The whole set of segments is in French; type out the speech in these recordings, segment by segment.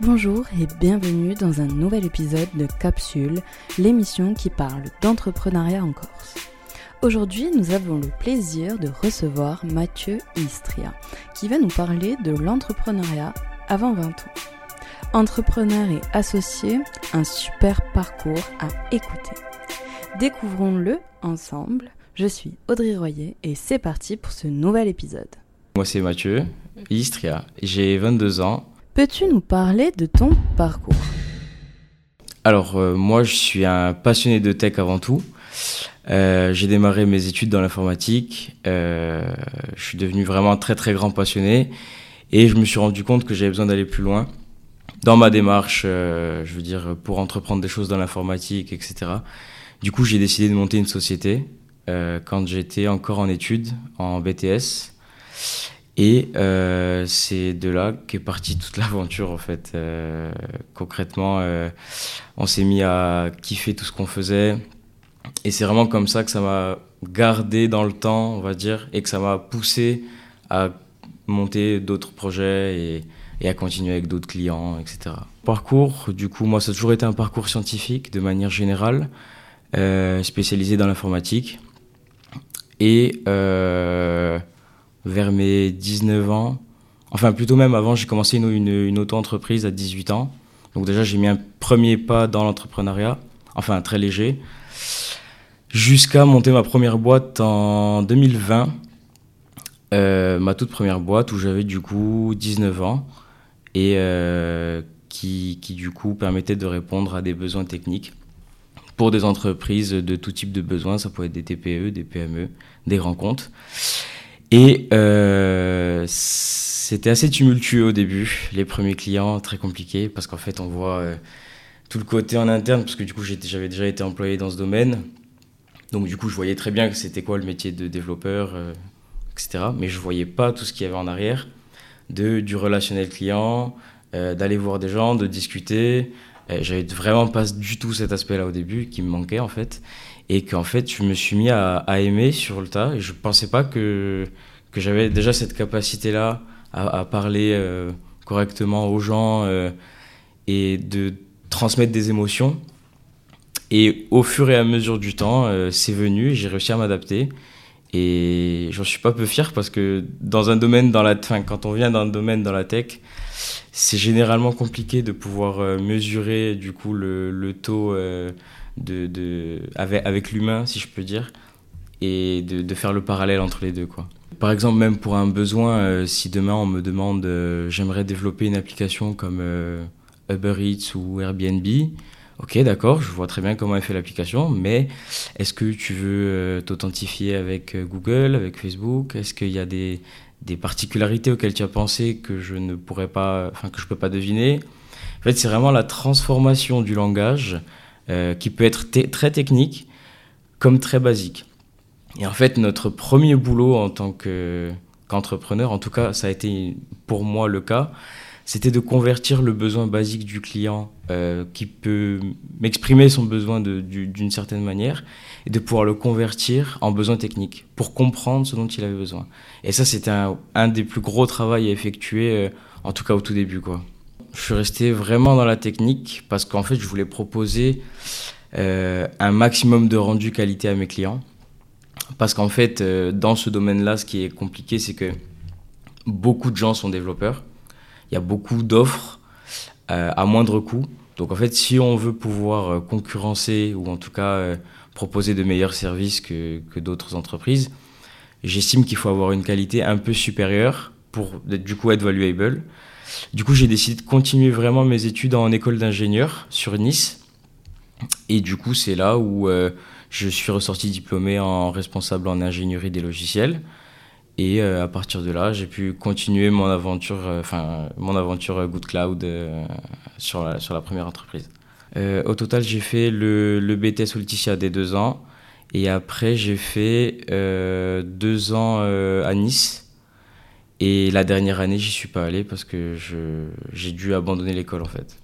Bonjour et bienvenue dans un nouvel épisode de Capsule, l'émission qui parle d'entrepreneuriat en Corse. Aujourd'hui, nous avons le plaisir de recevoir Mathieu Istria, qui va nous parler de l'entrepreneuriat avant 20 ans. Entrepreneur et associé, un super parcours à écouter. Découvrons-le ensemble. Je suis Audrey Royer et c'est parti pour ce nouvel épisode. Moi c'est Mathieu Istria, j'ai 22 ans. Peux-tu nous parler de ton parcours? Alors euh, moi je suis un passionné de tech avant tout. Euh, j'ai démarré mes études dans l'informatique. Euh, je suis devenu vraiment très très grand passionné et je me suis rendu compte que j'avais besoin d'aller plus loin dans ma démarche, je veux dire, pour entreprendre des choses dans l'informatique, etc. Du coup, j'ai décidé de monter une société quand j'étais encore en études, en BTS. Et euh, c'est de là qu'est partie toute l'aventure en fait. Euh, concrètement, euh, on s'est mis à kiffer tout ce qu'on faisait. Et c'est vraiment comme ça que ça m'a gardé dans le temps, on va dire, et que ça m'a poussé à monter d'autres projets et, et, à continuer avec d'autres clients, etc. Parcours, du coup, moi, ça a toujours été un parcours scientifique de manière générale, spécialisé dans l'informatique. Et vers mes 19 ans, enfin plutôt même avant, j'ai commencé une, auto-entreprise à 18 ans. Donc déjà, j'ai mis un premier pas dans l'entrepreneuriat, enfin très léger, jusqu'à monter ma première boîte en 2020. Euh, ma toute première boîte où j'avais du coup 19 ans et euh, qui, qui, du coup permettait de répondre à des besoins techniques pour des entreprises de tout type de besoins. Ça pouvait être des TPE, des PME, des grands comptes. Et euh, c'était assez tumultueux au début, les premiers clients, très compliqués, parce qu'en fait, on voit euh, tout le côté en interne, parce que du coup, j'avais déjà été employé dans ce domaine. Donc, du coup, je voyais très bien que c'était quoi le métier de développeur, euh, etc. Mais je voyais pas tout ce qu'il y avait en arrière, de, du relationnel client, d'aller voir des gens, de discuter. j'avais vraiment pas du tout cet aspect-là au début, qui me manquait en fait et qu'en fait je me suis mis à, aimer sur le tas et je pensais pas que, que j'avais déjà cette capacité là à, parler euh, correctement aux gens euh, et de transmettre des émotions et au fur et à mesure du temps euh, c'est venu j'ai réussi à m'adapter et j'en suis pas peu fier parce que dans un domaine dans la fin quand on vient d'un domaine dans la tech c'est généralement compliqué de pouvoir mesurer du coup le, le taux de, de avec, avec l'humain, si je peux dire, et de, de, faire le parallèle entre les deux. Quoi. Par exemple, même pour un besoin, euh, si demain on me demande euh, j'aimerais développer une application comme euh, Uber Eats ou Airbnb, ok, d'accord, je vois très bien comment est fait l'application, mais est-ce que tu veux t'authentifier avec Google, avec Facebook? Est-ce qu'il y a des, particularités auxquelles tu as pensé que je ne pourrais pas, enfin que je peux pas deviner? En fait, c'est vraiment la transformation du langage qui peut être très technique comme très basique. Et en fait, notre premier boulot en tant qu'entrepreneur, en tout cas, ça a été pour moi le cas, c'était de convertir le besoin basique du client euh, qui peut m'exprimer son besoin d'une certaine manière et de pouvoir le convertir en besoin technique pour comprendre ce dont il avait besoin. Et ça, c'était un, des plus gros travaux à effectuer, euh, en tout cas au tout début. je suis resté vraiment dans la technique parce qu'en fait, je voulais proposer euh, un maximum de rendu qualité à mes clients. Parce qu'en fait, euh, dans ce domaine-là, ce qui est compliqué, c'est que beaucoup de gens sont développeurs. Il y a beaucoup d'offres euh, à moindre coût. Donc en fait, si on veut pouvoir concurrencer ou en tout cas proposer de meilleurs services que, que d'autres entreprises, j'estime qu'il faut avoir une qualité un peu supérieure pour du coup être valuable. Du coup, j'ai décidé de continuer vraiment mes études en école d'ingénieur sur Nice. Et du coup, c'est là où euh, je suis ressorti diplômé en responsable en ingénierie des logiciels. Et euh, à partir de là, j'ai pu continuer mon aventure, euh, enfin mon aventure Good Cloud sur, la, sur la première entreprise. au total, j'ai fait le, le BTS Ulticia des deux ans. Et après, j'ai fait deux ans à Nice et la dernière année, j'y suis pas allé parce que j'ai dû abandonner l'école en fait.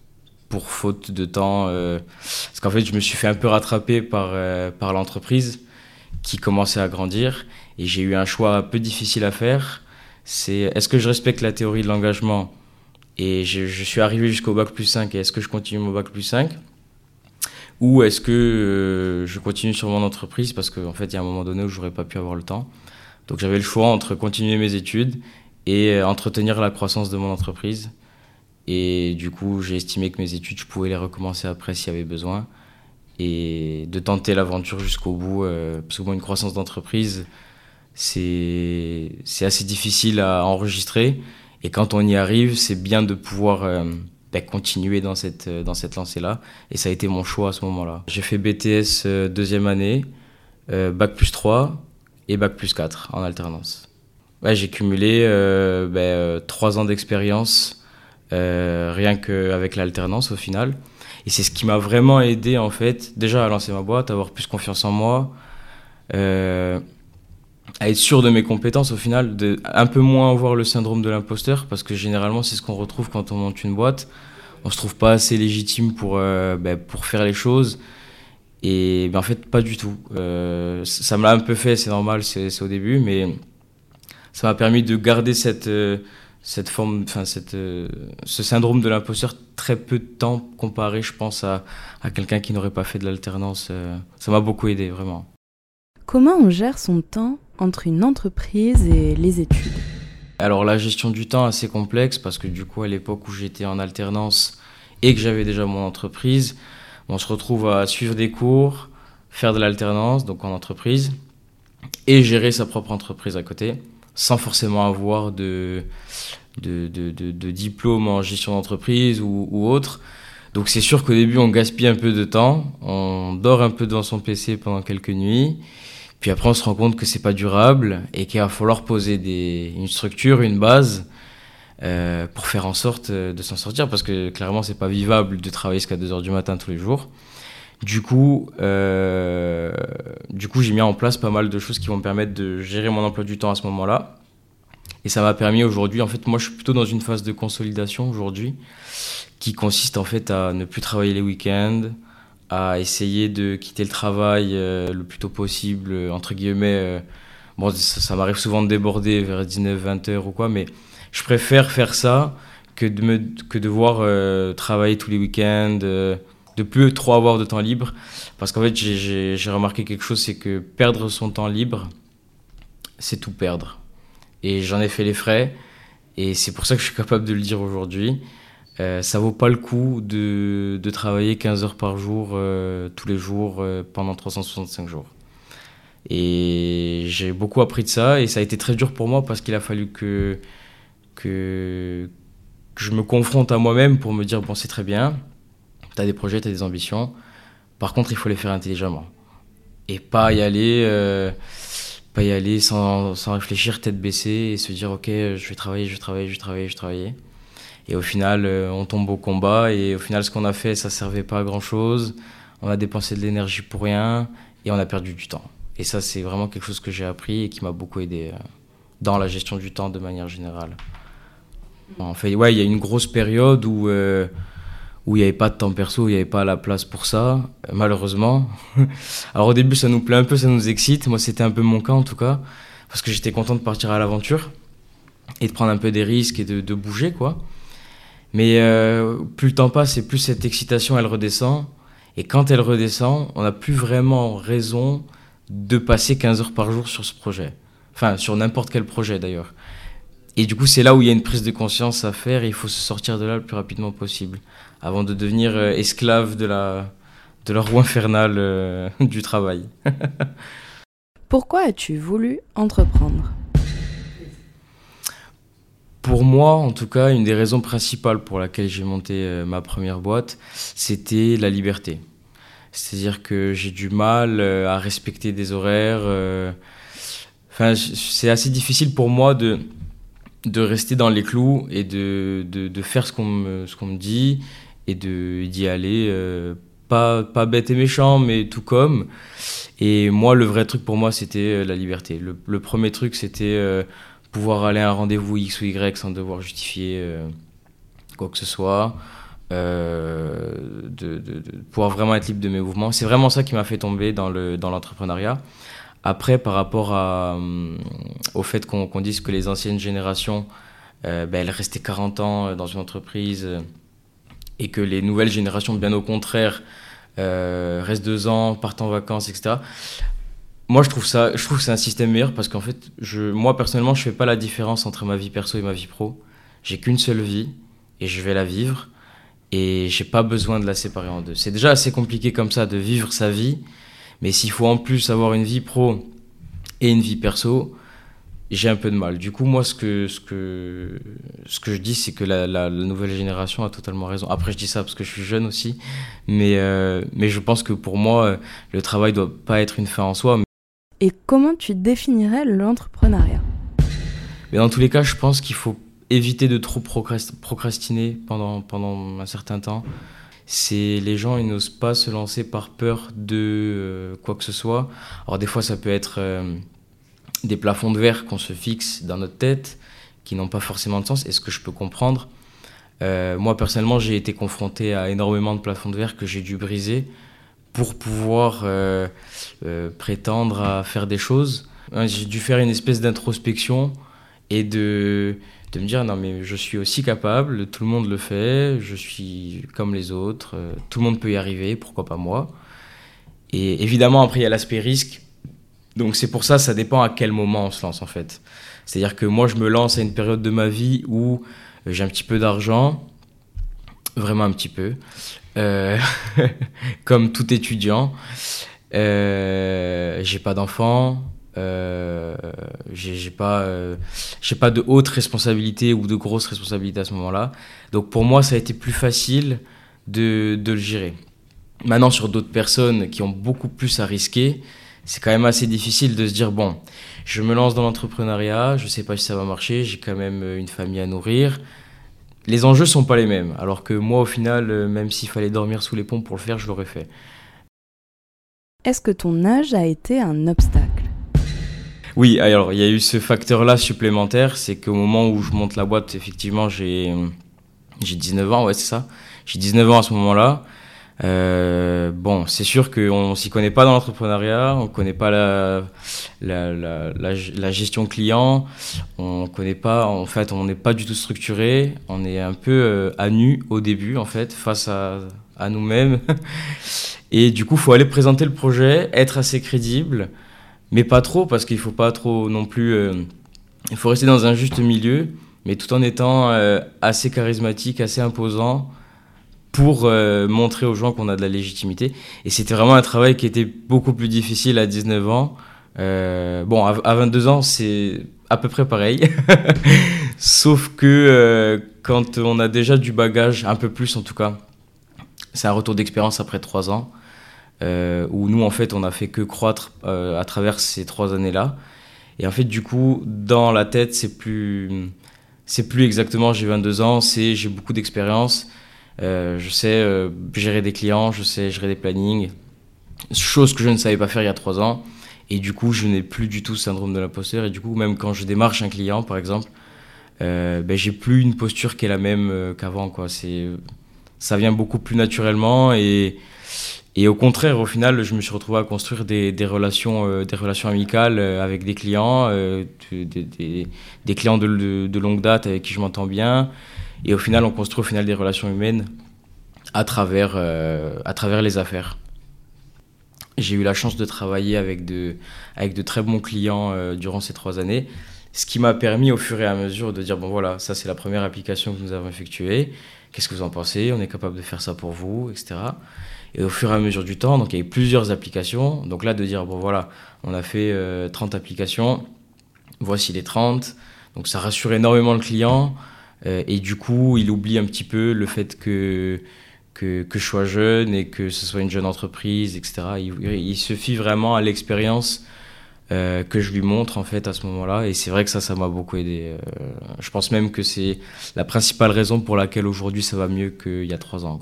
Pour faute de temps. Euh, parce qu'en fait, je me suis fait un peu rattraper par, euh, par l'entreprise qui commençait à grandir. Et j'ai eu un choix un peu difficile à faire. C'est est-ce que je respecte la théorie de l'engagement Et je, suis arrivé jusqu'au bac plus 5. Et est-ce que je continue mon bac plus 5 Ou est-ce que euh, je continue sur mon entreprise Parce qu'en en fait, il y a un moment donné où j'aurais pas pu avoir le temps? Donc j'avais le choix entre continuer mes études et entretenir la croissance de mon entreprise. Et du coup, j'ai estimé que mes études, je pouvais les recommencer après s'il y avait besoin. Et de tenter l'aventure jusqu'au bout. Euh, parce que bon, une croissance d'entreprise, c'est assez difficile à enregistrer. Et quand on y arrive, c'est bien de pouvoir euh, ben, continuer dans cette, euh, dans cette lancée-là. Et ça a été mon choix à ce moment-là. J'ai fait BTS euh, deuxième année, Bac plus 3 et Bac plus 4 en alternance. J'ai cumulé ben, 3 ans d'expérience rien qu'avec l'alternance au final. Et c'est ce qui m'a vraiment aidé en fait, déjà à lancer ma boîte, à avoir plus confiance en moi à être sûr de mes compétences au final, de un peu moins avoir le syndrome de l'imposteur, parce que généralement c'est ce qu'on retrouve quand on monte une boîte. On se trouve pas assez légitime pour, euh, ben, pour faire les choses. Et ben, en fait, pas du tout. Euh, ça me l'a un peu fait, c'est normal, c'est au début, mais ça m'a permis de garder cette, euh, cette forme, enfin, cette, ce syndrome de l'imposteur très peu de temps comparé, je pense, à, à quelqu'un qui n'aurait pas fait de l'alternance. ça m'a beaucoup aidé, vraiment. Comment on gère son temps entre une entreprise et les études? Alors la gestion du temps assez complexe parce que du coup à l'époque où j'étais en alternance et que j'avais déjà mon entreprise, on se retrouve à suivre des cours, faire de l'alternance donc en entreprise et gérer sa propre entreprise à côté sans forcément avoir de, de, de, diplôme en gestion d'entreprise ou, autre. Donc c'est sûr qu'au début on gaspille un peu de temps, on dort un peu devant son PC pendant quelques nuits puis après, on se rend compte que c'est pas durable et qu'il va falloir poser des, une structure, une base euh, pour faire en sorte euh, de s'en sortir parce que clairement, c'est pas vivable de travailler jusqu'à 2 heures du matin tous les jours. Du coup, euh, du coup, j'ai mis en place pas mal de choses qui vont me permettre de gérer mon emploi du temps à ce moment-là. Et ça m'a permis aujourd'hui, en fait, moi, je suis plutôt dans une phase de consolidation aujourd'hui, qui consiste en fait à ne plus travailler les week-ends, à essayer de quitter le travail euh, le plus tôt possible, euh, entre guillemets. Euh, bon, ça, m'arrive souvent de déborder vers 19-20 heures ou quoi, mais je préfère faire ça que de, me, que devoir travailler tous les week-ends, de plus trop avoir de temps libre. Parce qu'en fait, j'ai remarqué quelque chose, c'est que perdre son temps libre, c'est tout perdre. Et j'en ai fait les frais, et c'est pour ça que je suis capable de le dire aujourd'hui. Euh, ça vaut pas le coup de, travailler 15 heures par jour, euh, tous les jours, euh, pendant 365 jours. Et j'ai beaucoup appris de ça, et ça a été très dur pour moi parce qu'il a fallu que, que, que, je me confronte à moi-même pour me dire, bon, c'est très bien, tu des projets, tu des ambitions, par contre, il faut les faire intelligemment. Et pas y aller, pas y aller sans, sans réfléchir, tête baissée, et se dire, ok, je vais travailler, je vais travailler, je vais travailler, je vais travailler. Et au final, euh, on tombe au combat. Et au final, ce qu'on a fait, ça servait pas à grand chose. On a dépensé de l'énergie pour rien et on a perdu du temps. Et ça, c'est vraiment quelque chose que j'ai appris et qui m'a beaucoup aidé euh, dans la gestion du temps de manière générale. En fait, ouais, il y a une grosse période où euh, où il n'y avait pas de temps perso, il n'y avait pas la place pour ça, malheureusement. Alors au début, ça nous plaît un peu, ça nous excite. Moi, c'était un peu mon cas en tout cas, parce que j'étais content de partir à l'aventure et de prendre un peu des risques et de, de bouger, quoi. Mais euh, plus le temps passe et plus cette excitation elle redescend. Et quand elle redescend, on n'a plus vraiment raison de passer 15 heures par jour sur ce projet. Enfin, sur n'importe quel projet d'ailleurs. Et du coup, c'est là où il y a une prise de conscience à faire et il faut se sortir de là le plus rapidement possible avant de devenir euh, esclave de la, de la roue infernale euh, du travail. Pourquoi as-tu voulu entreprendre? Pour moi, en tout cas, une des raisons principales pour laquelle j'ai monté euh, ma première boîte, c'était la liberté. C'est-à-dire que j'ai du mal à respecter des horaires. Enfin, c'est assez difficile pour moi de, de rester dans les clous et de, de, de faire ce qu'on me, ce qu'on me dit et d'y aller, pas, pas bête et méchant, mais tout comme. Et moi, le vrai truc pour moi, c'était la liberté. Le, le premier truc, c'était pouvoir aller à un rendez-vous X ou Y sans devoir justifier euh, quoi que ce soit, euh, de, pouvoir vraiment être libre de mes mouvements. C'est vraiment ça qui m'a fait tomber dans l'entrepreneuriat. Dans Après, par rapport à, euh, au fait qu'on dise que les anciennes générations ben, elle restait 40 ans dans une entreprise et que les nouvelles générations, bien au contraire, restent deux ans, partent en vacances, etc. Moi, je trouve ça, je trouve que c'est un système meilleur parce qu'en fait, je, moi personnellement, je fais pas la différence entre ma vie perso et ma vie pro. J'ai qu'une seule vie et je vais la vivre et j'ai pas besoin de la séparer en deux. C'est déjà assez compliqué comme ça de vivre sa vie, mais s'il faut en plus avoir une vie pro et une vie perso, j'ai un peu de mal. Du coup, moi, ce que, ce que, ce que je dis, c'est que la, la, nouvelle génération a totalement raison. Après, je dis ça parce que je suis jeune aussi, mais, euh, mais je pense que pour moi, le travail doit pas être une fin en soi. Et comment tu définirais l'entrepreneuriat? Mais Dans tous les cas, je pense qu'il faut éviter de trop procrastiner pendant, pendant un certain temps. C'est les gens, ils n'osent pas se lancer par peur de euh, quoi que ce soit. Alors des fois, ça peut être euh, des plafonds de verre qu'on se fixe dans notre tête, qui n'ont pas forcément de sens, et ce que je peux comprendre? Euh, moi, personnellement, j'ai été confronté à énormément de plafonds de verre que j'ai dû briser pour pouvoir euh, euh, prétendre à faire des choses. Hein, j'ai dû faire une espèce d'introspection et de, de me dire non mais je suis aussi capable, tout le monde le fait, je suis comme les autres, tout le monde peut y arriver, pourquoi pas moi? Et évidemment après il y a l'aspect risque, donc c'est pour ça ça dépend à quel moment on se lance en fait. C'est-à-dire que moi je me lance à une période de ma vie où j'ai un petit peu d'argent, vraiment un petit peu, euh, comme tout étudiant. Euh, j'ai pas d'enfant, euh, j'ai pas, euh, pas de haute responsabilité ou de grosse responsabilité à ce moment-là. Donc pour moi, ça a été plus facile de, de le gérer. Maintenant, sur d'autres personnes qui ont beaucoup plus à risquer, c'est quand même assez difficile de se dire bon, je me lance dans l'entrepreneuriat, je sais pas si ça va marcher, j'ai quand même une famille à nourrir, les enjeux sont pas les mêmes. Alors que moi, au final, euh, même s'il fallait dormir sous les ponts pour le faire, je l'aurais fait. Est-ce que ton âge a été un obstacle? Oui, alors il y a eu ce facteur-là supplémentaire, c'est qu'au moment où je monte la boîte, effectivement, j'ai j'ai 19 ans, ouais, c'est ça. J'ai 19 ans à ce moment-là. Euh, bon, c'est sûr qu'on s'y connaît pas dans l'entrepreneuriat, on connaît pas la, gestion client, on connaît pas, en fait, on n'est pas du tout structuré, on est un peu euh, à nu au début, en fait, face à, nous-mêmes. Et du coup, faut aller présenter le projet, être assez crédible, mais pas trop, parce qu'il faut pas trop non plus. Euh, il faut rester dans un juste milieu, mais tout en étant assez charismatique, assez imposant pour euh, montrer aux gens qu'on a de la légitimité. Et c'était vraiment un travail qui était beaucoup plus difficile à 19 ans. Euh, bon, à, 22 ans, c'est à peu près pareil. Sauf que euh, quand on a déjà du bagage, un peu plus en tout cas, c'est un retour d'expérience après 3 ans, où nous, en fait, on a fait que croître à travers ces 3 années-là. Et en fait, du coup, dans la tête, c'est plus, c'est plus exactement j'ai 22 ans, c'est j'ai beaucoup d'expérience je sais euh, gérer des clients, je sais gérer des plannings, chose que je ne savais pas faire il y a trois ans. Et du coup, je n'ai plus du tout syndrome de l'imposteur. Et du coup, même quand je démarche un client, par exemple, euh, ben, j'ai plus une posture qui est la même euh, qu'avant. Quoi. C'est, ça vient beaucoup plus naturellement. Et, et au contraire, au final, je me suis retrouvé à construire des, relations, des relations amicales avec des clients, des, clients de, longue date avec qui je m'entends bien. Et au final, on construit au final des relations humaines à travers, euh, à travers les affaires. J'ai eu la chance de travailler avec de, avec de très bons clients euh, durant ces trois années, ce qui m'a permis au fur et à mesure de dire, bon voilà, ça c'est la première application que nous avons effectuée, qu'est-ce que vous en pensez, on est capable de faire ça pour vous, etc. Et au fur et à mesure du temps, donc il y a eu plusieurs applications, donc là de dire, bon voilà, on a fait 30 euh, applications, voici les 30, donc ça rassure énormément le client, et du coup, il oublie un petit peu le fait que, que, que, je sois jeune et que ce soit une jeune entreprise, etc. Il, se fie vraiment à l'expérience euh, que je lui montre en fait à ce moment-là. Et c'est vrai que ça, ça m'a beaucoup aidé. Euh, je pense même que c'est la principale raison pour laquelle aujourd'hui ça va mieux qu'il y a trois ans.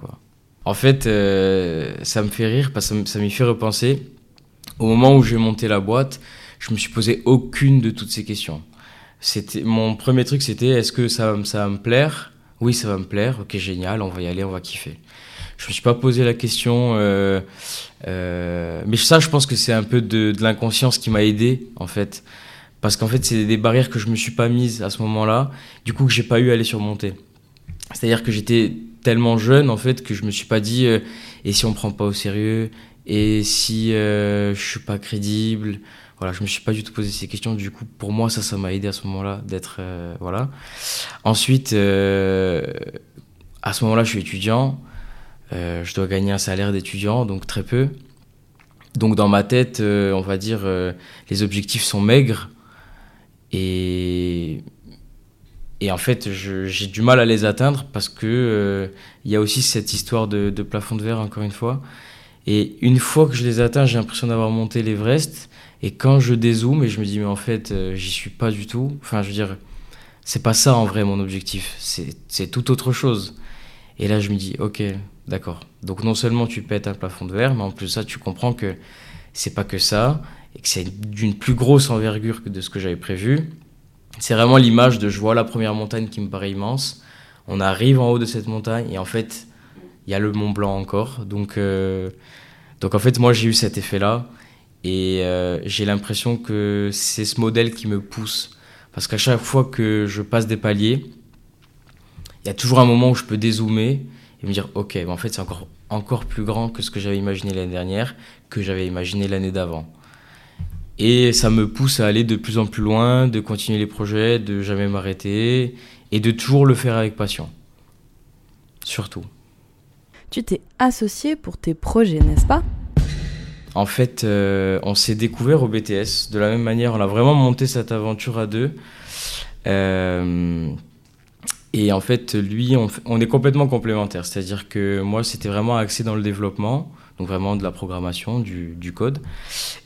En fait, euh, ça me fait rire parce que ça m'y fait repenser. Au moment où j'ai monté la boîte, je me suis posé aucune de toutes ces questions c'était mon premier truc c'était est-ce que ça, ça va me plaire? Oui ça va me plaire. Ok génial. On va y aller on va kiffer. Je me suis pas posé la question euh, euh, mais ça je pense que c'est un peu de, de l'inconscience qui m'a aidé en fait. Parce qu'en fait, c'est des barrières que je me suis pas mises à ce moment-là, du coup que j'ai pas eu à les surmonter. C'est-à-dire que j'étais tellement jeune en fait que je me suis pas dit euh, et si on prend pas au sérieux? Et si euh, je suis pas crédible? Voilà je me suis pas du tout posé ces questions. Du coup pour moi ça ça m'a aidé à ce moment-là d'être euh, voilà. Ensuite euh, à ce moment-là je suis étudiant. Euh, je dois gagner un salaire d'étudiant donc très peu. Donc dans ma tête on va dire les objectifs sont maigres. Et et en fait, j'ai du mal à les atteindre parce que il y a aussi cette histoire de, de plafond de verre, encore une fois. Et une fois que je les atteins, j'ai l'impression d'avoir monté l'Everest. Et quand je dézoome, et je me dis, mais en fait, euh, j'y suis pas du tout. Enfin, je veux dire, c'est pas ça en vrai mon objectif. C'est tout autre chose. Et là, je me dis, ok, d'accord. Donc non seulement tu pètes un plafond de verre, mais en plus ça, tu comprends que c'est pas que ça, et que c'est d'une plus grosse envergure que de ce que j'avais prévu. C'est vraiment l'image de je vois la première montagne qui me paraît immense. On arrive en haut de cette montagne et en fait, il y a le Mont Blanc encore. Donc, euh, donc en fait, moi, j'ai eu cet effet-là. Et euh, j'ai l'impression que c'est ce modèle qui me pousse. Parce qu'à chaque fois que je passe des paliers, il y a toujours un moment où je peux dézoomer et me dire, ok, mais en fait, c'est encore, encore plus grand que ce que j'avais imaginé l'année dernière, que j'avais imaginé l'année d'avant. Et ça me pousse à aller de plus en plus loin, de continuer les projets, de jamais m'arrêter et de toujours le faire avec passion. Surtout. Tu t'es associé pour tes projets, n'est-ce pas? En fait, euh, on s'est découvert au BTS. De la même manière, on a vraiment monté cette aventure à deux. Euh, et en fait, lui, on, est complètement complémentaires. C'est-à-dire que moi, c'était vraiment axé dans le développement, donc vraiment de la programmation, du, code.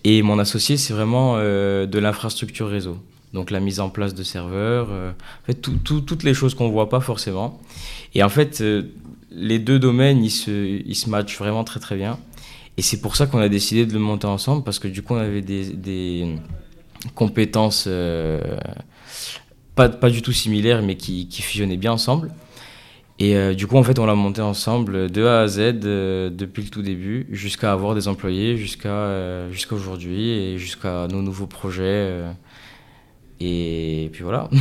Et mon associé, c'est vraiment euh, de l'infrastructure réseau. Donc la mise en place de serveurs, toutes les choses qu'on voit pas forcément. Et en fait, les deux domaines, ils se, ils se matchent vraiment très très bien. Et c'est pour ça qu'on a décidé de le monter ensemble, parce que du coup, on avait des, compétences euh, pas, pas du tout similaires, mais qui, qui fusionnaient bien ensemble. Et euh, du coup, en fait, on l'a monté ensemble de A à Z euh, depuis le tout début, jusqu'à avoir des employés, jusqu'à jusqu'à aujourd'hui et jusqu'à nos nouveaux projets. et puis voilà.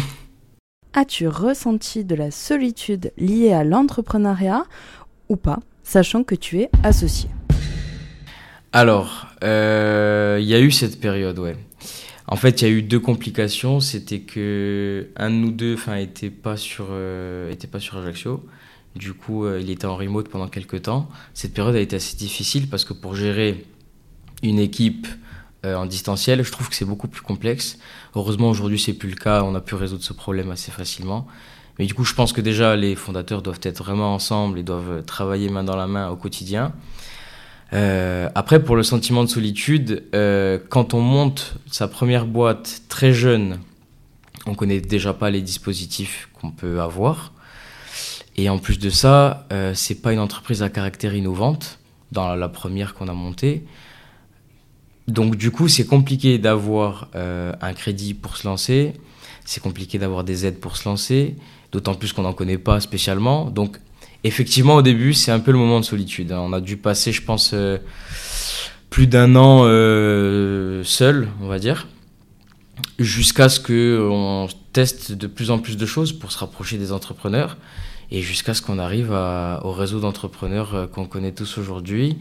As-tu ressenti de la solitude liée à l'entrepreneuriat ou pas, sachant que tu es associé? Alors, euh, il y a eu cette période, ouais. En fait, il y a eu deux complications. C'était que un de nous deux, enfin, était pas sur, euh, pas sur Ajaccio. Du coup, euh, il était en remote pendant quelques temps. Cette période a été assez difficile parce que pour gérer une équipe en distanciel, je trouve que c'est beaucoup plus complexe. Heureusement, aujourd'hui, c'est plus le cas. On a pu résoudre ce problème assez facilement. Mais du coup, je pense que déjà, les fondateurs doivent être vraiment ensemble et doivent travailler main dans la main au quotidien. Euh, après, pour le sentiment de solitude, euh, quand on monte sa première boîte très jeune, on connaît déjà pas les dispositifs qu'on peut avoir. Et en plus de ça, euh, c'est pas une entreprise à caractère innovante dans la première qu'on a montée. Donc du coup, c'est compliqué d'avoir euh, un crédit pour se lancer. C'est compliqué d'avoir des aides pour se lancer, d'autant plus qu'on n'en connaît pas spécialement. Donc effectivement, au début, c'est un peu le moment de solitude. hein. On a dû passer, je pense, euh, plus d'un an euh, seul, on va dire, jusqu'à ce que on teste de plus en plus de choses pour se rapprocher des entrepreneurs et jusqu'à ce qu'on arrive au réseau d'entrepreneurs euh, qu'on connaît tous aujourd'hui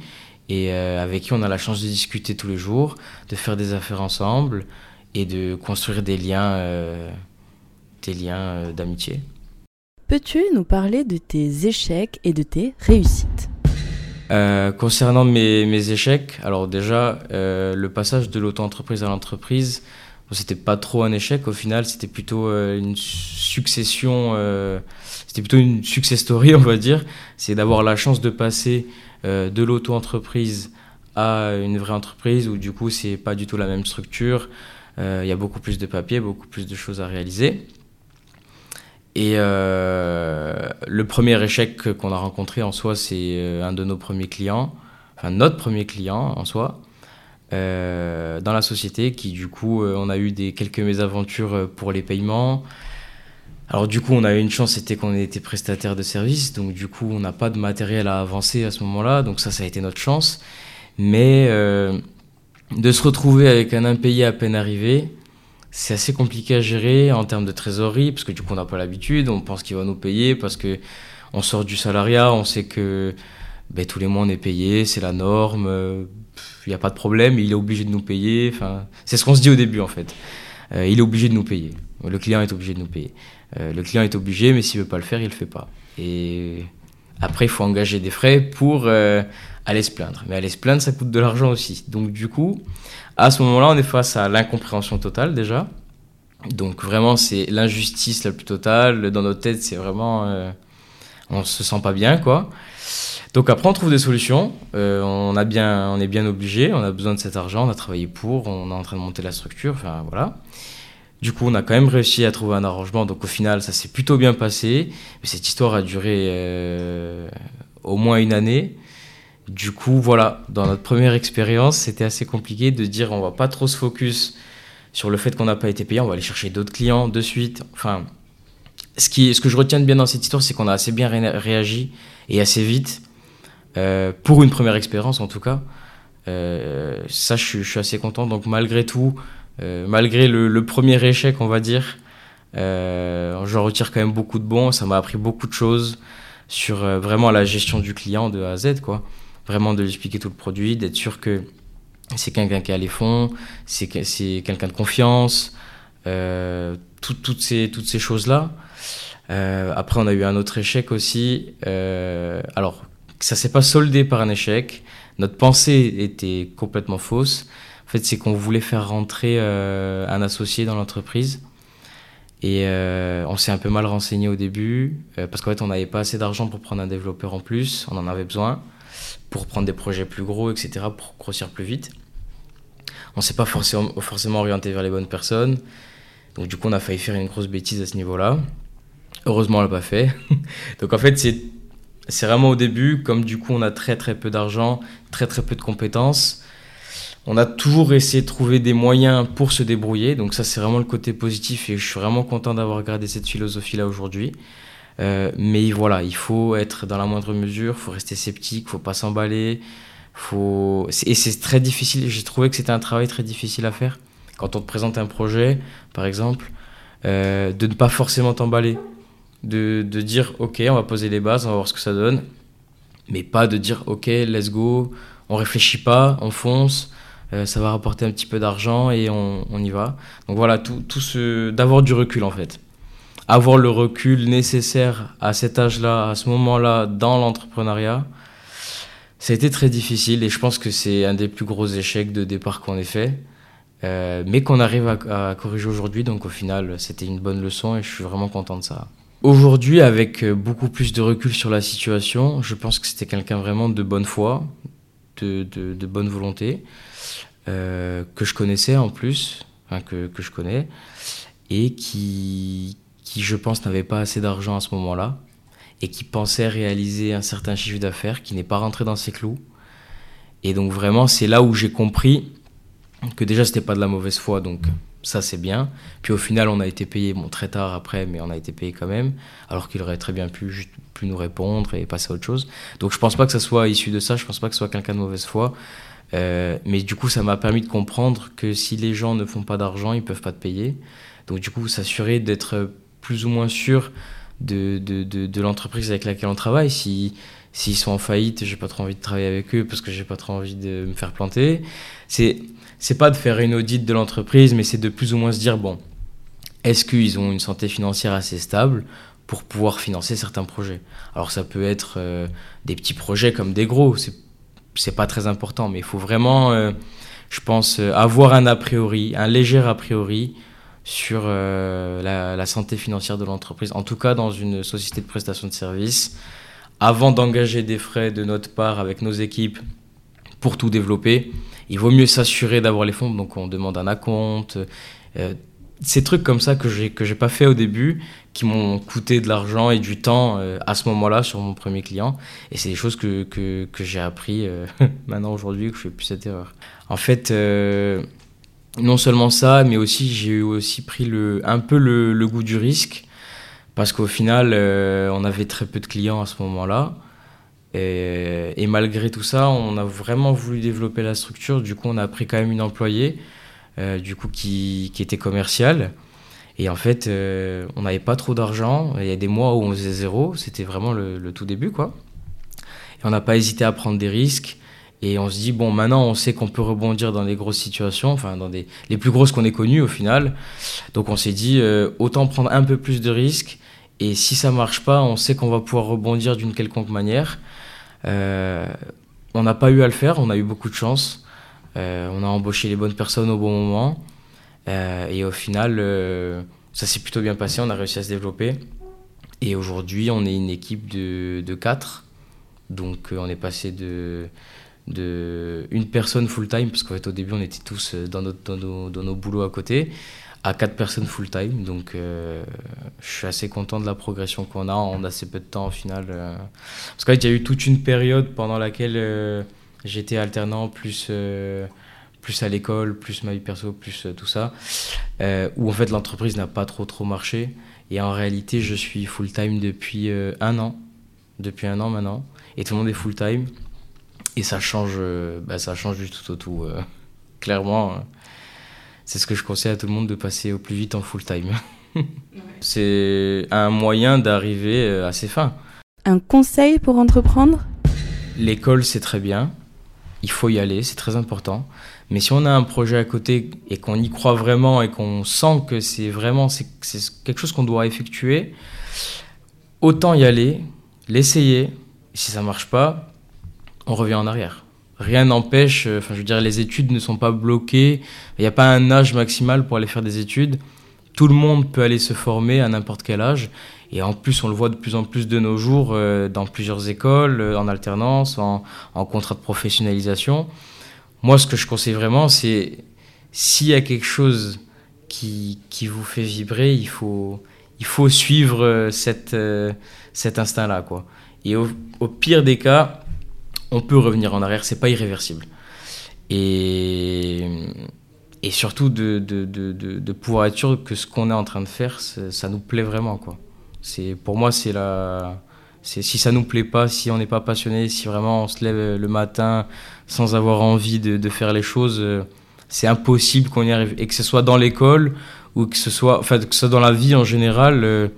et avec qui on a la chance de discuter tous les jours, de faire des affaires ensemble et de construire des liens, des liens d'amitié. Peux-tu nous parler de tes échecs et de tes réussites? Euh, concernant mes, échecs, alors déjà, euh, le passage de l'auto-entreprise à l'entreprise, bon, c'était pas trop un échec. Au final, c'était plutôt euh, une succession, c'était plutôt une success story, on va dire. C'est d'avoir la chance de passer de l'auto-entreprise à une vraie entreprise où du coup, c'est pas du tout la même structure. Il y a beaucoup plus de papier, beaucoup plus de choses à réaliser. Et euh, le premier échec qu'on a rencontré en soi, c'est euh, un de nos premiers clients, enfin notre premier client en soi, euh, dans la société, qui du coup, on a eu des, quelques mésaventures pour les paiements. Alors du coup, on a eu une chance, c'était qu'on était prestataire de service, donc du coup, on n'a pas de matériel à avancer à ce moment-là, donc ça, ça a été notre chance. Mais de se retrouver avec un impayé à peine arrivé, c'est assez compliqué à gérer en termes de trésorerie, parce que du coup, on n'a pas l'habitude, on pense qu'il va nous payer, parce que on sort du salariat, on sait que ben, tous les mois on est payé, c'est la norme, il n'y a pas de problème, il est obligé de nous payer. Enfin, c'est ce qu'on se dit au début en fait. Euh, il est obligé de nous payer. Le client est obligé de nous payer. Euh, le client est obligé, mais s'il veut pas le faire, il le fait pas. Et après, il faut engager des frais pour euh, aller se plaindre. Mais aller se plaindre, ça coûte de l'argent aussi. Donc du coup, à ce moment-là, on est face à l'incompréhension totale déjà. Donc vraiment, c'est l'injustice la plus totale. Dans notre tête, c'est vraiment, on se sent pas bien, quoi. Donc après, on trouve des solutions. Euh, on, a bien, on est bien obligé, on a besoin de cet argent, on a travaillé pour, on est en train de monter la structure, enfin voilà. Du coup, on a quand même réussi à trouver un arrangement, donc au final, ça s'est plutôt bien passé. Mais cette histoire a duré euh, au moins une année. Du coup, voilà, dans notre première expérience, c'était assez compliqué de dire on va pas trop se focus sur le fait qu'on n'a pas été payé, on va aller chercher d'autres clients de suite. Enfin, ce, qui, ce que je retiens de bien dans cette histoire, c'est qu'on a assez bien réagi et assez vite euh, pour une première expérience en tout cas. Euh, ça, je, suis assez content. Donc malgré tout, euh, malgré le, premier échec, on va dire, j'en retire quand même beaucoup de bons. Ça m'a appris beaucoup de choses sur vraiment la gestion du client de A à Z, quoi. Vraiment de lui expliquer tout le produit, d'être sûr que c'est quelqu'un qui a les fonds, c'est quelqu'un de confiance, toutes ces, toutes ces choses-là. après, on a eu un autre échec aussi. alors, ça s'est pas soldé par un échec. Notre pensée était complètement fausse. En fait, c'est qu'on voulait faire rentrer euh, un associé dans l'entreprise. Et euh, on s'est un peu mal renseigné au début, euh, parce qu'en fait, on n'avait pas assez d'argent pour prendre un développeur en plus. On en avait besoin pour prendre des projets plus gros, etc., pour grossir plus vite. On s'est pas forcément, orienté vers les bonnes personnes. Donc, du coup, on a failli faire une grosse bêtise à ce niveau-là. Heureusement, on l'a pas fait. Donc, en fait, c'est c'est vraiment au début, comme du coup on a très très peu d'argent, très très peu de compétences, on a toujours essayé de trouver des moyens pour se débrouiller. Donc ça c'est vraiment le côté positif et je suis vraiment content d'avoir gardé cette philosophie-là aujourd'hui. Euh, mais voilà, il faut être dans la moindre mesure, il faut rester sceptique, il faut pas s'emballer. Faut... Et c'est très difficile, j'ai trouvé que c'était un travail très difficile à faire. Quand on te présente un projet, par exemple, euh, de ne pas forcément t'emballer de, de, dire ok, on va poser les bases, on va voir ce que ça donne, mais pas de dire ok, let's go, on réfléchit pas, on fonce, euh, ça va rapporter un petit peu d'argent et on, on, y va. Donc voilà, tout, tout ce d'avoir du recul en fait. Avoir le recul nécessaire à cet âge-là, à ce moment-là, dans l'entrepreneuriat, ça a été très difficile et je pense que c'est un des plus gros échecs de départ qu'on ait fait. Euh, mais qu'on arrive à, corriger aujourd'hui, donc au final, c'était une bonne leçon et je suis vraiment content de ça. Aujourd'hui, avec euh, beaucoup plus de recul sur la situation, je pense que c'était quelqu'un vraiment de bonne foi, de, bonne volonté, euh, que je connaissais en plus, enfin, que, que, je connais, et qui, qui je pense, n'avait pas assez d'argent à ce moment-là, et qui pensait réaliser un certain chiffre d'affaires, qui n'est pas rentré dans ses clous. Et donc vraiment, c'est là où j'ai compris que déjà, c'était pas de la mauvaise foi, donc ça c'est bien. Puis au final, on a été payé, bon, très tard après, mais on a été payé quand même, alors qu'il aurait très bien pu juste plus nous répondre et passer à autre chose. Donc je pense pas que ça soit issu de ça, je pense pas que ce soit quelqu'un de mauvaise foi. Euh, mais du coup, ça m'a permis de comprendre que si les gens ne font pas d'argent, ils peuvent pas te payer. Donc du coup, s'assurer d'être plus ou moins sûr de, de, de, l'entreprise avec laquelle on travaille. Si s'ils sont en faillite, j'ai pas trop envie de travailler avec eux parce que j'ai pas trop envie de me faire planter. C'est c'est pas de faire une audite de l'entreprise, mais c'est de plus ou moins se dire bon, est-ce qu'ils ont une santé financière assez stable pour pouvoir financer certains projets? Alors ça peut être euh, des petits projets comme des gros, c'est pas très important, mais il faut vraiment, euh, je pense, euh, avoir un a priori, un léger a priori sur la, la, santé financière de l'entreprise, en tout cas dans une société de prestation de services, avant d'engager des frais de notre part avec nos équipes pour tout développer il vaut mieux s'assurer d'avoir les fonds, donc on demande un acompte. Euh, ces trucs comme ça que j'ai que j'ai pas fait au début, qui m'ont coûté de l'argent et du temps euh, à ce moment-là sur mon premier client, et c'est des choses que, que, que j'ai appris euh, maintenant aujourd'hui que je fais plus cette erreur. En fait, non seulement ça, mais aussi j'ai aussi pris le un peu le, le goût du risque parce qu'au final, on avait très peu de clients à ce moment-là. Et, malgré tout ça, on a vraiment voulu développer la structure. Du coup, on a pris quand même une employée du coup, qui, qui, était commercial. Et en fait, on n'avait pas trop d'argent. Il y a des mois où on faisait zéro. C'était vraiment le, le, tout début, quoi. Et on n'a pas hésité à prendre des risques. Et on se dit, bon, maintenant, on sait qu'on peut rebondir dans des grosses situations, enfin, dans des, les plus grosses qu'on ait connues au final. Donc, on s'est dit, euh, autant prendre un peu plus de risques. Et si ça marche pas, on sait qu'on va pouvoir rebondir d'une quelconque manière. Euh, on n'a pas eu à le faire, on a eu beaucoup de chance. Euh, on a embauché les bonnes personnes au bon moment. et au final, ça s'est plutôt bien passé, on a réussi à se développer. Et aujourd'hui, on est une équipe de, de quatre. Donc, on est passé de de une personne full-time, parce qu'en fait au début on était tous euh, dans, notre, dans, nos, boulots à côté, à quatre personnes full-time. Donc euh, je suis assez content de la progression qu'on a en assez peu de temps au final. Euh. Parce qu'en fait il y a eu toute une période pendant laquelle j'étais alternant plus... plus à l'école, plus ma vie perso, plus tout ça, où en fait l'entreprise n'a pas trop trop marché. Et en réalité, je suis full-time depuis un an, depuis un an maintenant, et tout le monde est full-time. Et ça change, euh, bah, ça change du tout au tout. Euh. clairement, euh. c'est ce que je conseille à tout le monde de passer au plus vite en full time. c'est un moyen d'arriver à ses fins. Un conseil pour entreprendre? L'école, c'est très bien. Il faut y aller, c'est très important. Mais si on a un projet à côté et qu'on y croit vraiment et qu'on sent que c'est vraiment c'est quelque chose qu'on doit effectuer, autant y aller, l'essayer. Si ça marche pas, on revient en arrière. Rien n'empêche, euh, enfin je veux dire, les études ne sont pas bloquées, il n'y a pas un âge maximal pour aller faire des études. Tout le monde peut aller se former à n'importe quel âge. Et en plus, on le voit de plus en plus de nos jours euh, dans plusieurs écoles, euh, en alternance, en, contrat de professionnalisation. Moi, ce que je conseille vraiment, c'est s'il y a quelque chose qui, qui, vous fait vibrer, il faut, il faut suivre cette, cet instinct-là. Et au, pire des cas, on peut revenir en arrière, c'est pas irréversible. Et, surtout de, pouvoir être sûr que ce qu'on est en train de faire, ça nous plaît vraiment. Quoi. Pour moi, c'est la. Si ça nous plaît pas, si on n'est pas passionné, si vraiment on se lève le matin sans avoir envie de, faire les choses, c'est impossible qu'on y arrive. Et que ce soit dans l'école ou que ce soit, enfin, que ce soit dans la vie en général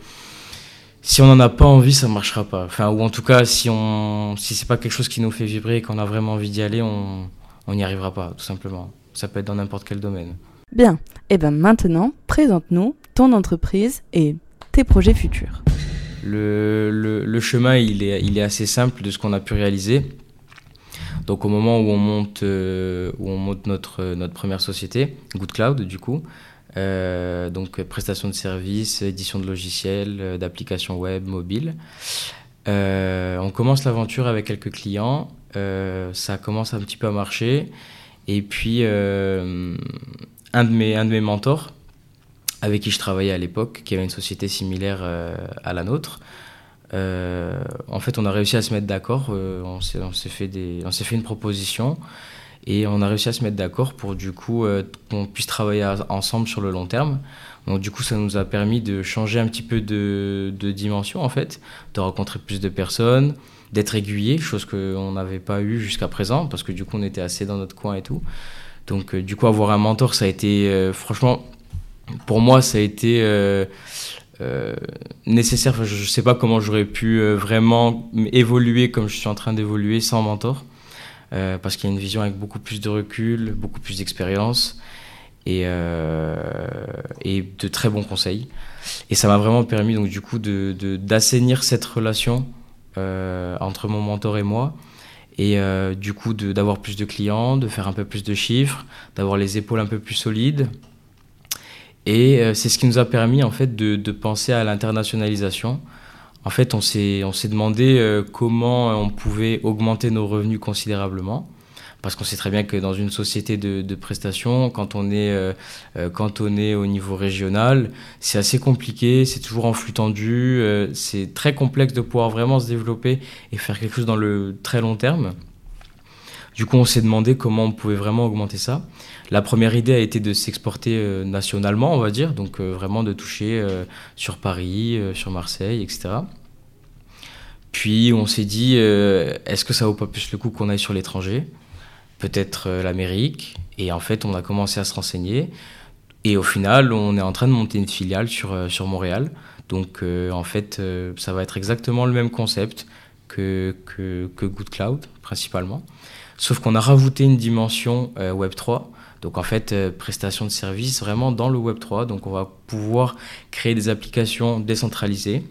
si on n'en a pas envie, ça ne marchera pas. Enfin, ou en tout cas, si on, si c'est pas quelque chose qui nous fait vibrer et qu'on a vraiment envie d'y aller, on n'y arrivera pas, tout simplement. Ça peut être dans n'importe quel domaine. Bien. Et eh ben maintenant, présente-nous ton entreprise et tes projets futurs. Le, le, chemin, il est, il est assez simple de ce qu'on a pu réaliser. Donc au moment où on monte, euh, où on monte notre, notre première société, Good Cloud, du coup, euh, donc prestation de services, édition de logiciels, euh, d'applications web, mobile. Euh, on commence l'aventure avec quelques clients, ça commence un petit peu à marcher. Et puis un, de mes, un de mes mentors, avec qui je travaillais à l'époque, qui avait une société similaire à la nôtre, en fait, on a réussi à se mettre d'accord. on s'est fait, fait une proposition. Et on a réussi à se mettre d'accord pour du coup euh, qu'on puisse travailler ensemble sur le long terme. Donc du coup, ça nous a permis de changer un petit peu de, dimension en fait, de rencontrer plus de personnes, d'être aiguillé, chose qu'on n'avait pas eu jusqu'à présent parce que du coup on était assez dans notre coin et tout. Donc euh, du coup avoir un mentor, ça a été euh, franchement pour moi ça a été nécessaire. Je ne sais pas comment j'aurais pu vraiment évoluer comme je suis en train d'évoluer sans mentor. Euh, parce qu'il y a une vision avec beaucoup plus de recul, beaucoup plus d'expérience et, euh, de très bons conseils. Et ça m'a vraiment permis donc du coup d'assainir de, cette relation euh, entre mon mentor et moi et du coup d'avoir plus de clients, de faire un peu plus de chiffres, d'avoir les épaules un peu plus solides. Et c'est ce qui nous a permis en fait de, de penser à l'internationalisation en fait, on s'est, demandé euh, comment on pouvait augmenter nos revenus considérablement. Parce qu'on sait très bien que dans une société de, prestations, quand on, est, euh, euh, quand on est au niveau régional, c'est assez compliqué, c'est toujours en flux tendu, c'est très complexe de pouvoir vraiment se développer et faire quelque chose dans le très long terme. Du coup, on s'est demandé comment on pouvait vraiment augmenter ça. La première idée a été de s'exporter euh, nationalement, on va dire, donc euh, vraiment de toucher euh, sur Paris, sur Marseille, etc. Puis on s'est dit, est-ce que ça vaut pas plus le coup qu'on aille sur l'étranger Peut-être l'Amérique? Et en fait, on a commencé à se renseigner. Et au final, on est en train de monter une filiale sur, sur Montréal. Donc en fait, ça va être exactement le même concept que, que, Good Cloud, principalement. Sauf qu'on a rajouté une dimension Web3 donc en fait, euh, prestation de service vraiment dans le Web3. Donc on va pouvoir créer des applications décentralisées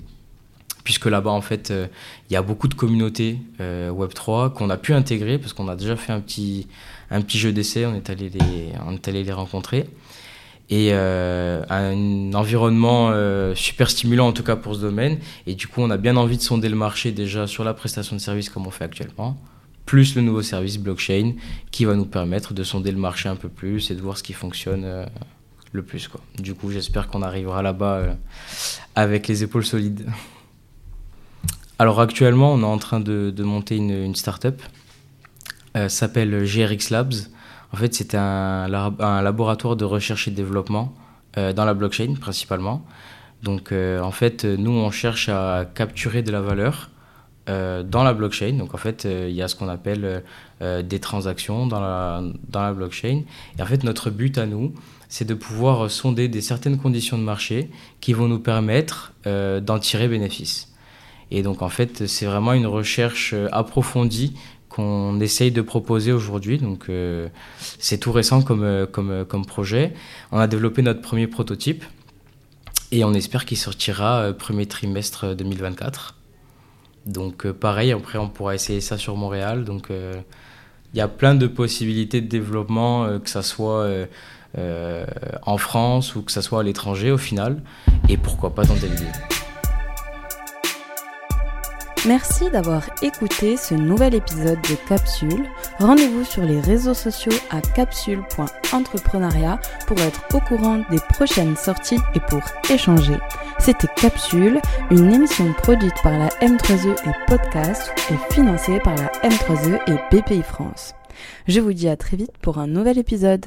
puisque là-bas, en fait, euh, il y a beaucoup de communautés euh, Web3 qu'on a pu intégrer, parce qu'on a déjà fait un petit, jeu d'essai, on, est allé les, on est allé les rencontrer. Et un environnement super stimulant, en tout cas pour ce domaine. Et du coup, on a bien envie de sonder le marché déjà sur la prestation de service comme on fait actuellement plus le nouveau service blockchain qui va nous permettre de sonder le marché un peu plus et de voir ce qui fonctionne euh, le plus. Du coup, j'espère qu'on arrivera là-bas euh, avec les épaules solides. Alors actuellement, on est en train de, monter une, une start-up. Euh, s'appelle GRX Labs. En fait, c'est un, un, laboratoire de recherche et développement dans la blockchain principalement. Donc, en fait, nous, on cherche à capturer de la valeur euh, dans la blockchain. Donc en fait, euh, il y a ce qu'on appelle euh, des transactions dans la, blockchain. Et en fait, notre but à nous, c'est de pouvoir sonder des certaines conditions de marché qui vont nous permettre d'en tirer bénéfice. Et donc en fait, c'est vraiment une recherche approfondie qu'on essaye de proposer aujourd'hui. Donc c'est tout récent comme, comme, comme projet. On a développé notre premier prototype et on espère qu'il sortira premier trimestre 2024. Donc euh, pareil, après on pourra essayer ça sur Montréal. Donc euh, il y a plein de possibilités de développement, euh, que ça soit en France ou que ça soit à l'étranger au final, et pourquoi pas dans des lieux. Merci d'avoir écouté ce nouvel épisode de Capsule. Rendez-vous sur les réseaux sociaux à capsule.entrepreneuriat pour être au courant des prochaines sorties et pour échanger. C'était Capsule, une émission produite par la M3E et podcast et financée par la M3E et BPI France. Je vous dis à très vite pour un nouvel épisode.